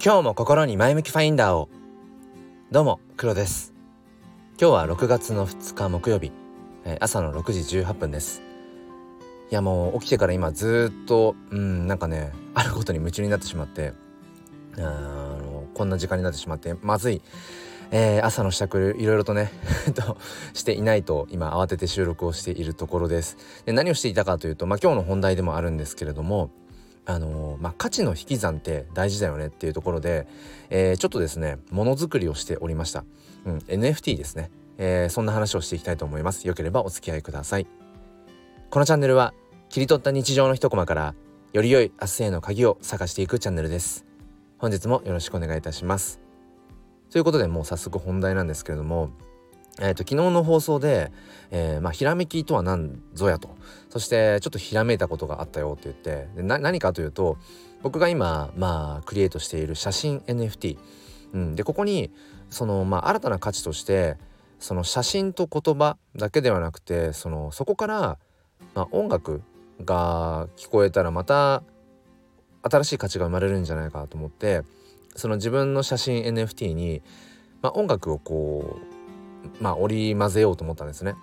今日も心に前向きファインダーを。どうも黒です。今日は6月の2日木曜日、え、朝の6時18分です。いやもう起きてから今ずっとうんなんかねあることに夢中になってしまってあのこんな時間になってしまってまずい。えー、朝の支度いろいろとね としていないと今慌てて収録をしているところです。で何をしていたかというと、まあ、今日の本題でもあるんですけれどもあのー、まあ、価値の引き算って大事だよねっていうところで、えー、ちょっとですねものづくりをしておりました、うん、NFT ですね、えー、そんな話をしていきたいと思います。よければお付き合いください。このチャンネルは切り取った日常の一コマからより良い明日への鍵を探していくチャンネルです。本日もよろしくお願いいたします。ということでもう早速本題なんですけれどもえーと、昨日の放送で、えーまあ、ひらめきとは何ぞやと。そしてちょっとひらめいたことがあったよって言ってで何かというと僕が今、まあ、クリエイトしている写真 NFT、うん、でここにその、まあ、新たな価値としてその写真と言葉だけではなくてそのそこから、まあ、音楽が聞こえたらまた新しい価値が生まれるんじゃないかと思ってその自分の写真 NFT に、まあ、音楽をこう、まあ、織り交ぜようと思ったんですね。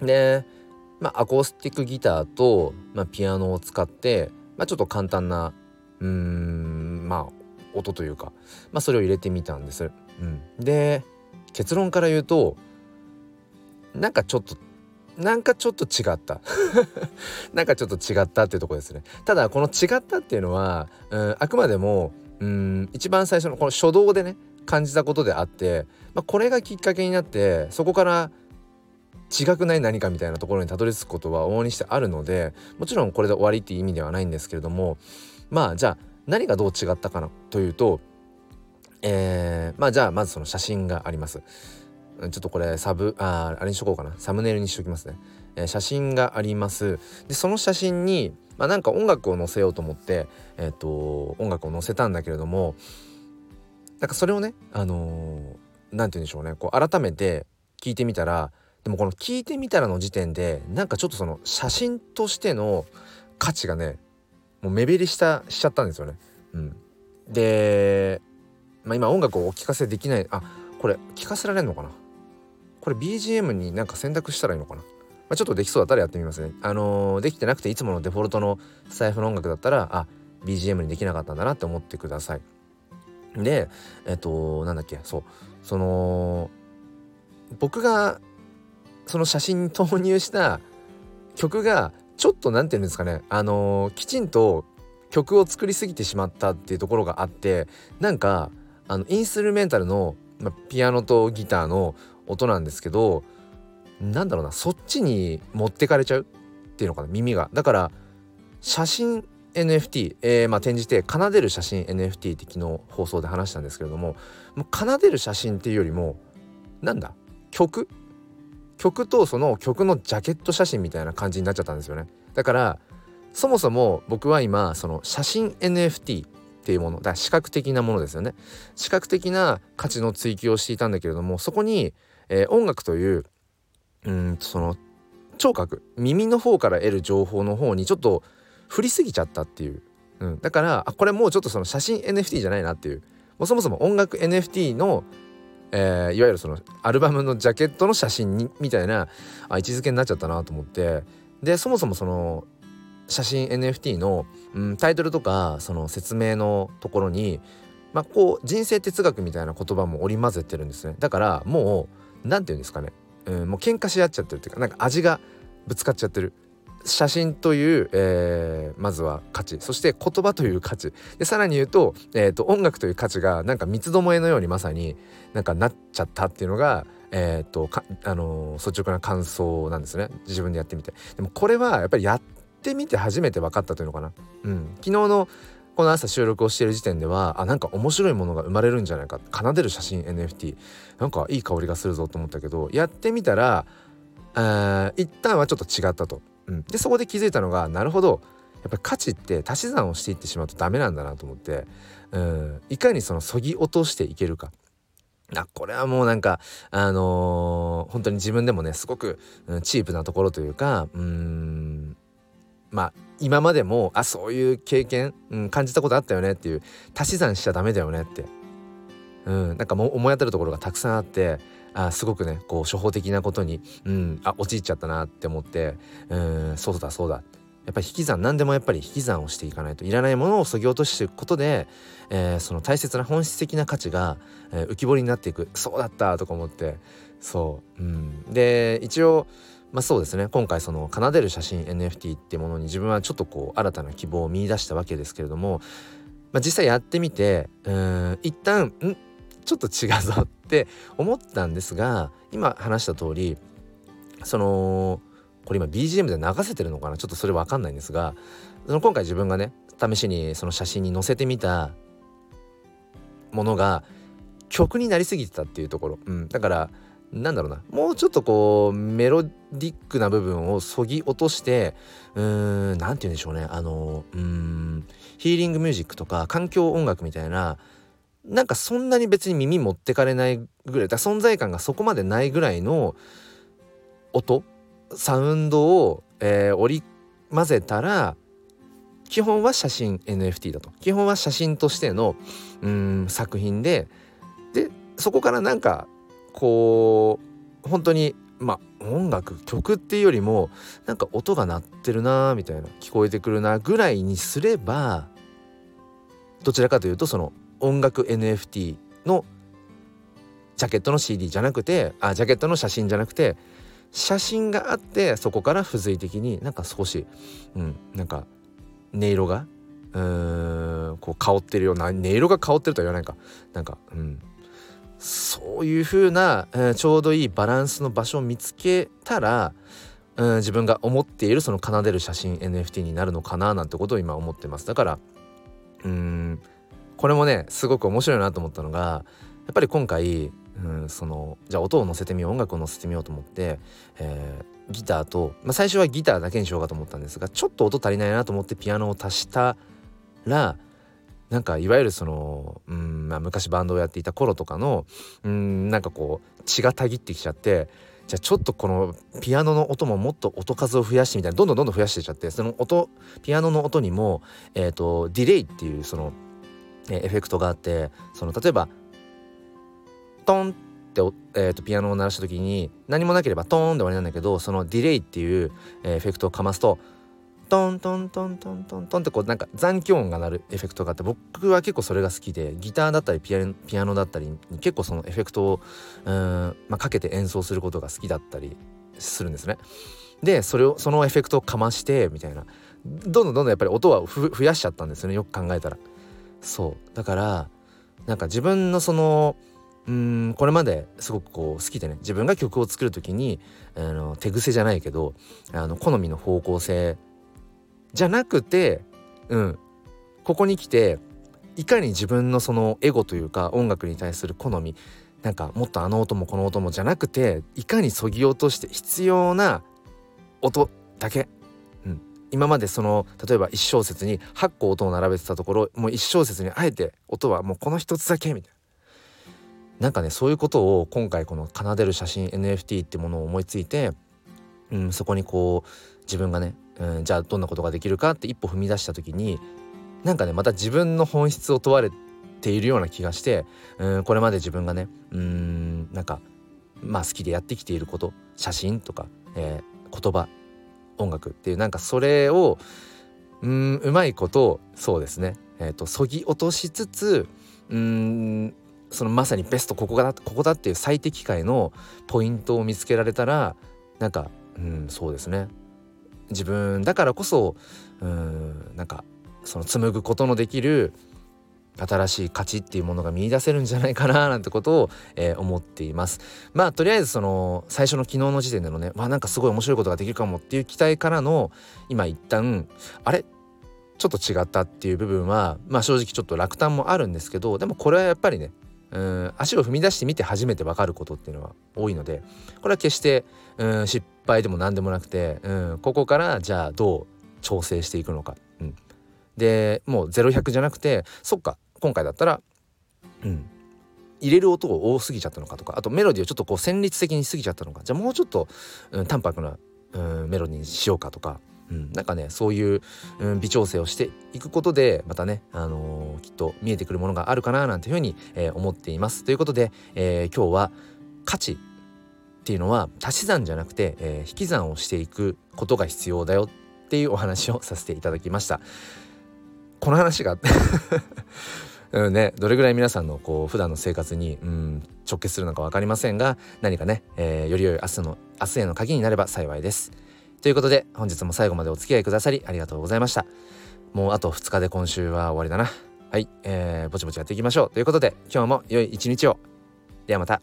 で、まあ、アコースティックギターと、まあ、ピアノを使って、まあ、ちょっと簡単なうんまあ音というか、まあ、それを入れてみたんです。うん、で結論から言うとなんかちょっとなんかちょっと違った なんかちょっと違ったっていうとこですねただこの違ったっていうのは、うん、あくまでもうん一番最初のこの初動でね感じたことであって、まあ、これがきっかけになってそこから違くない何かみたいなところにたどり着くことは往々にしてあるのでもちろんこれで終わりっていう意味ではないんですけれどもまあじゃあ何がどう違ったかなというとえー、まあじゃあまずその写真があります。ちょっとこれサブああれにしとこうかな。サムネイルにしときますね、えー、写真があります。でその写真にまあ、なんか音楽を載せようと思って、えーと、音楽を載せたんだけれどもなんかそれをねあのー、て言うんでしょうねこう改めて聞いてみたらでもこの聞いてみたらの時点でなんかちょっとその写真としての価値がねもう目減りしたしちゃったんですよね。うん、で、まあ、今音楽をお聞かせできないあこれ聞かせられるのかな？これ BGM になんか選択したらいいのかな？まあ、ちょっとできそうだったらやってみますね。あのー、できてなくていつものデフォルトの財布の音楽だったらあ BGM にできなかったんだなって思ってください。でえっとなんだっけそうその僕がその写真に投入した曲がちょっと何て言うんですかねあのー、きちんと曲を作りすぎてしまったっていうところがあってなんかあのインストゥルメンタルの、ま、ピアノとギターの音なんですけどなんだろうなそっちに持ってかれちゃうっていうのかな耳が。だから写真 NFT、えー、まあ転じて奏でる写真 NFT って昨日放送で話したんですけれどももう奏でる写真っていうよりもなんだ？曲？曲とその曲のジャケット写真みたいな感じになっちゃったんですよね。だからそもそも僕は今その写真 NFT っていうものだ視覚的なものですよね。視覚的な価値の追求をしていたんだけれどもそこに、えー、音楽といううんその聴覚耳の方から得る情報の方にちょっと振りすぎちゃったっていう、うん、だからあこれもうちょっとその写真 NFT じゃないなっていう。もうそもそも音楽 NFT の、えー、いわゆるそのアルバムのジャケットの写真にみたいなあ位置づけになっちゃったなと思って。でそもそもその写真 NFT の、うん、タイトルとかその説明のところにまあこう人生哲学みたいな言葉も織り交ぜてるんですね。だからもう何て言うんですかね。うん、もう喧嘩し合っちゃってるっていうかなんか味がぶつかっちゃってる。写真という、えー、まずは価値。そして言葉という価値。でさらに言うと,、えーと、音楽という価値がなんか三つどもえのようにまさになんかなっちゃったっていうのがえーとあのー、率直な感想なんですね。自分でやってみて。でもこれはやっぱりやってみて初めて分かったというのかな、うん、昨日のこの朝収録をしている時点ではあなんか面白いものが生まれるんじゃないか。奏でる写真 NFT なんかいい香りがするぞと思ったけどやってみたらあ一旦はちょっと違ったと、うん、でそこで気づいたのがなるほど。やっぱり価値って足し算をしていってしまうとダメなんだなと思って。うん。いかにそのそぎ落としていけるか。あこれはもうなんかあのー、本当に自分でもねすごく、うん、チープなところというかうん。まあ今までもあそういう経験、うん、感じたことあったよねっていう足し算しちゃダメだよねって、うん、なんかも思い当たるところがたくさんあってあすごくねこう初歩的なことに、うん、あ陥っちゃったなって思ってうんそうだそうだ。やっぱり引き算何でもやっぱり引き算をしていかないといらないものをそぎ落としていくことで、えー、その大切な本質的な価値が、えー、浮き彫りになっていく。そうだったとか思って。そう、うん、で一応まあそうですね。今回その奏でる写真 NFT っていうものに自分はちょっとこう新たな希望を見いだしたわけですけれども、まあ、実際やってみてうん一旦ん？ちょっと違うぞって思ったんですが今話した通りそのこれ今 BGM で流せてるのかな？ちょっとそれ分かんないんですがその今回自分がね試しにその写真に載せてみたものが曲になりすぎてたっていうところ、うん、だからなんだろうな。もうちょっとこうメロディックな部分をそぎ落としてうーん何て言うんでしょうね。あのうんヒーリングミュージックとか環境音楽みたいななんかそんなに別に耳持ってかれないぐらいだ存在感がそこまでないぐらいの音サウンドを、えー、織り交ぜたら基本は写真 NFT だと。基本は写真としてのうん作品ででそこからなんかこう本当にまあ音楽曲っていうよりもなんか音が鳴ってるなみたいな聞こえてくるなぐらいにすればどちらかというとその音楽 NFT のジャケットの CD じゃなくてあジャケットの写真じゃなくて写真があってそこから付随的になんか少し、うん、なんか音色がうーんこう香ってるような音色が香ってるとは言わないか。なんかうん。そういう風な、えー、ちょうどいいバランスの場所を見つけたら、うん、自分が思っているその奏でる写真 NFT になるのかななんてことを今思ってます。だからうんこれもねすごく面白いなと思ったのがやっぱり今回うん、そのじゃあ音を乗せてみよう音楽を乗せてみようと思って、えー、ギターと、まあ、最初はギターだけにしようかと思ったんですがちょっと音足りないなと思ってピアノを足したらなんかいわゆるその、うんまあ、昔バンドをやっていた頃とかのうんなんかこう血がたぎってきちゃってじゃあちょっとこのピアノの音ももっと音数を増やしてみたいなどんどんどんどん増やしていっちゃってその音ピアノの音にも、えーと、ディレイっていうその、え、エフェクトがあってその例えばトンって、えーと、ピアノを鳴らした時に何もなければトーンで終わりなんだけどそのディレイっていう、え、エフェクトをかますとトントントントントントンってこうなんか残響音が鳴るエフェクトがあって僕は結構それが好きでギターだったりピアピアノだったりに結構そのエフェクトをうん、まあ、かけて演奏することが好きだったりするんですね。でそれをそのエフェクトをかましてみたいなどんどんどんどんやっぱり音は増やしちゃったんですよねよく考えたら。そう。だからなんか自分のそのうんこれまですごくこう好きでね自分が曲を作る時にあの手癖じゃないけどあの好みの方向性じゃなくてうんここに来ていかに自分のそのエゴというか音楽に対する好みなんかもっとあの音もこの音もじゃなくていかにそぎ落として必要な音だけ、今までその例えば1小節に8個音を並べてたところもう1小節にあえて音はもうこの1つだけみたいな。なんかねそういうことを今回この奏でる写真 NFT ってものを思いついて、うん、そこにこう自分がね、うん、じゃあどんなことができるかって一歩踏み出した時になんかねまた自分の本質を問われているような気がして、うん、これまで自分がねうんなんかまあ好きでやってきていること写真とか、えー、言葉音楽っていうなんかそれをうんうまいことそうですね。えっ、とそぎ落としつつうんそのまさにベストここだここだっていう最適解のポイントを見つけられたらなんかうんそうですね。自分だからこそうんなんかその紡ぐことのできる新しい価値っていうものが見いだせるんじゃないかななんてことを、えー、思っています。まあとりあえずその最初の昨日の時点でのねまあなんかすごい面白いことができるかもっていう期待からの今一旦あれ？ちょっと違ったっていう部分はまあ正直ちょっと落胆もあるんですけどでもこれはやっぱりねうん足を踏み出してみて初めて分かることっていうのは多いのでこれは決してうん失敗でも何でもなくてうんここからじゃあどう調整していくのか。うん、でもう0100じゃなくてそっか今回だったら、うん、入れる音が多すぎちゃったのかとかあとメロディーをちょっとこう旋律的にしすぎちゃったのかじゃあもうちょっと、うん、淡白な、うん、メロディーにしようかとか、うん、なんかねそういう、うん、微調整をしていくことでまたね、あのー、きっと見えてくるものがあるかななんていうふうに、えー、思っています。ということで、えー、今日は価値っていうのは足し算じゃなくて、え引き算をしていくことが必要だよっていうお話をさせていただきました。この話が うんね、どれぐらい皆さんのこう普段の生活に、うん、直結するのか分かりませんが何かね、えー、より良い明日の明日への鍵になれば幸いです。ということで本日も最後までお付き合いくださりありがとうございました。もうあと2日で今週は終わりだな。はい、えー、ぼちぼちやっていきましょう。ということで今日も良い一日を。ではまた。